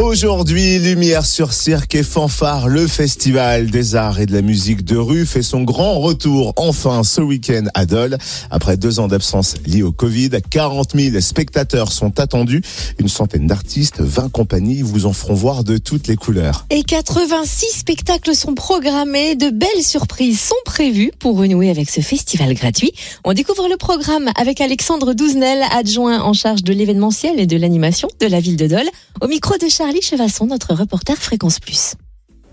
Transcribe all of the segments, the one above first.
Aujourd'hui, Lumière sur Cirque et Fanfare, le festival des arts et de la musique de rue fait son grand retour enfin ce week-end à Dole. Après deux ans d'absence liée au Covid, 40 000 spectateurs sont attendus. Une centaine d'artistes, 20 compagnies vous en feront voir de toutes les couleurs. Et 86 spectacles sont programmés. De belles surprises sont prévues pour renouer avec ce festival gratuit. On découvre le programme avec Alexandre Douzenel, adjoint en charge de l'événementiel et de l'animation de la ville de Dole, au micro de Charles Charlie Chevasson, notre reporter Fréquence Plus.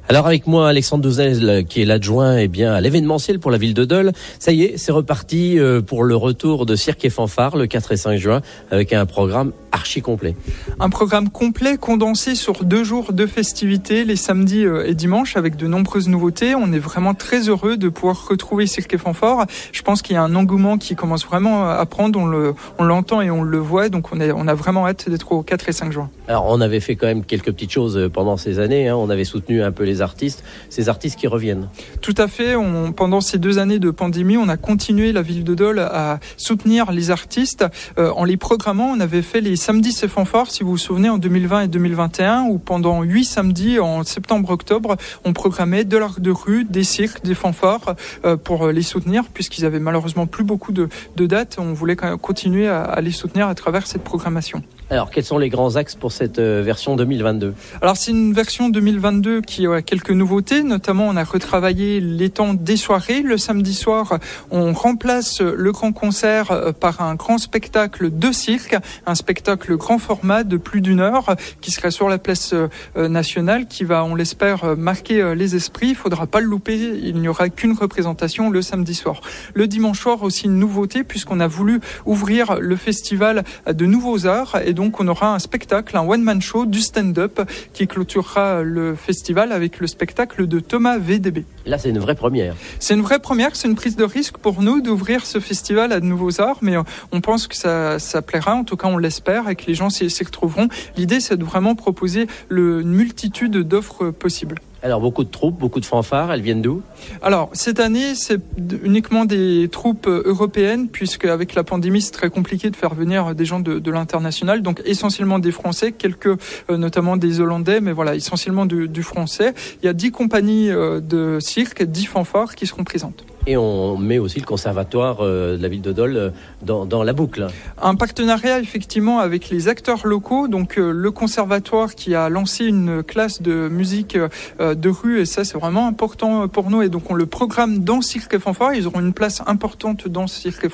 Alors avec moi, Alexandre Douzel, qui est l'adjoint eh bien à l'événementiel pour la ville de Dole. Ça y est, c'est reparti euh, pour le retour de Cirque et Fanfare le 4 et 5 juin avec un programme archi complet. Un programme complet condensé sur deux jours de festivités, les samedis euh, et dimanches, avec de nombreuses nouveautés. On est vraiment très heureux de pouvoir retrouver Cirque et Fanfare. Je pense qu'il y a un engouement qui commence vraiment à prendre. On le, on l'entend et on le voit. Donc on, est, on a vraiment hâte d'être au 4 et 5 juin. Alors on avait fait quand même quelques petites choses euh, pendant ces années. Hein. On avait soutenu un peu les artistes, ces artistes qui reviennent. Tout à fait. Pendant ces deux années de pandémie, on a continué la ville de Dole à soutenir les artistes euh, en les programmant. On avait fait les samedis c'est fanfare, si vous vous souvenez, en 2020 et 2021, où pendant huit samedis, en septembre-octobre, on programmait de l'art de rue, des cirques, des fanfares euh, pour les soutenir, puisqu'ils avaient malheureusement plus beaucoup de, dates. On voulait continuer à les soutenir à travers cette programmation. Alors, quels sont les grands axes pour cette euh, version 2022 Alors, c'est une version 2022 qui a quelques nouveautés. Notamment, on a retravaillé les temps des soirées. Le samedi soir, on remplace le grand concert euh, par un grand spectacle de cirque, un spectacle grand format de plus d'une heure qui sera sur la place euh, nationale, qui va, on l'espère, marquer les esprits. Il faudra pas le louper. Il n'y aura qu'une représentation le samedi soir. Le dimanche soir, aussi une nouveauté puisqu'on a voulu ouvrir le festival à de nouveaux arts donc on aura un spectacle, un one-man show du stand-up qui clôturera le festival avec le spectacle de Thomas VDB. Là, c'est une vraie première. C'est une vraie première, c'est une prise de risque pour nous d'ouvrir ce festival à de nouveaux arts, mais euh, on pense que ça, ça plaira, en tout cas on l'espère, et que les gens s'y retrouveront. L'idée, c'est de vraiment proposer le, une multitude d'offres possibles. Alors beaucoup de troupes, beaucoup de fanfares, elles viennent d'où? Alors cette année c'est uniquement des troupes européennes puisque avec la pandémie c'est très compliqué de faire venir des gens de, l'international, donc essentiellement des Français, quelques euh, notamment des Hollandais, mais voilà essentiellement du, français. Il y a dix compagnies euh, de cirque, dix fanfares qui seront présentes. Et on met aussi le conservatoire euh, de la ville de Dole euh, dans, la boucle. Un partenariat effectivement avec les acteurs locaux, donc euh, le conservatoire qui a lancé une classe de musique de rue et ça c'est vraiment important pour nous et donc on le programme dans Cirque et. Ils auront une place importante dans Cirque et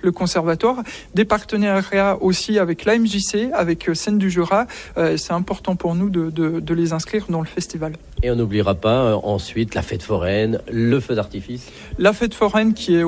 le conservatoire. Des partenariats aussi avec l'AMJC, avec Scène du Jura. c'est important pour nous de les inscrire dans le festival. Et on n'oubliera pas ensuite la fête foraine, le feu d'artifice. La fête foraine qui est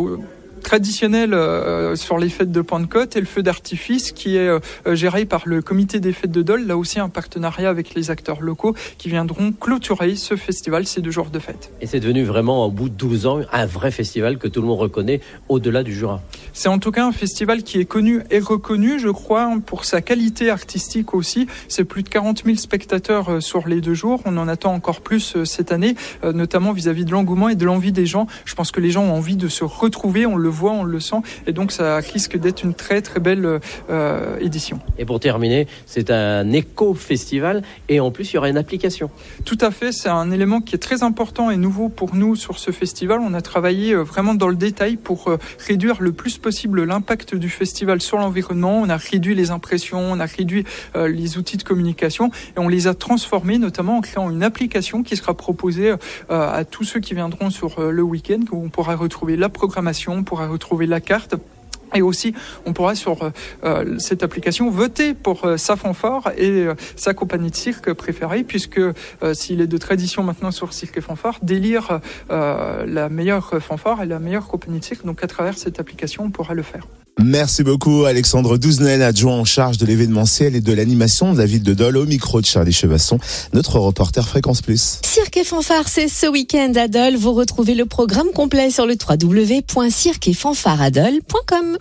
traditionnel euh, sur les fêtes de Pentecôte et le feu d'artifice qui est euh, géré par le comité des fêtes de Dole, là aussi un partenariat avec les acteurs locaux qui viendront clôturer ce festival, ces deux jours de fête. Et c'est devenu vraiment, au bout de 12 ans, un vrai festival que tout le monde reconnaît au-delà du Jura. C'est en tout cas un festival qui est connu et reconnu, je crois, pour sa qualité artistique aussi. C'est plus de 40 000 spectateurs euh, sur les deux jours. On en attend encore plus cette année, notamment vis-à-vis de l'engouement et de l'envie des gens. Je pense que les gens ont envie de se retrouver, on le voit, on le sent, et donc ça risque d'être une très très belle euh, édition. Et pour terminer, c'est un éco-festival, et en plus il y aura une application. Tout à fait, c'est un élément qui est très important et nouveau pour nous sur ce festival. On a travaillé euh, vraiment dans le détail pour euh, réduire le plus possible l'impact du festival sur l'environnement. On a réduit les impressions, on a réduit les outils de communication, et on les a transformés, notamment en créant une application qui sera proposée à tous ceux qui viendront sur le week-end, où on pourra retrouver la programmation, on pourra retrouver la carte. Et aussi, on pourra sur euh, euh, cette application voter pour euh, sa fanfare et sa compagnie de cirque préférée, puisque s'il est de tradition maintenant sur Cirque et Fanfare, délire la meilleure fanfare et la meilleure compagnie de cirque. Donc à travers cette application, on pourra le faire. Merci beaucoup Alexandre Douzenel, adjoint en charge de l'événementiel et de l'animation de la ville de Dole au micro de Charlie Chevasson, notre reporter Fréquence Plus. Cirque et Fanfare, c'est ce week-end à Dole. Vous retrouvez le programme complet sur le www.cirqueetfanfareadole.com.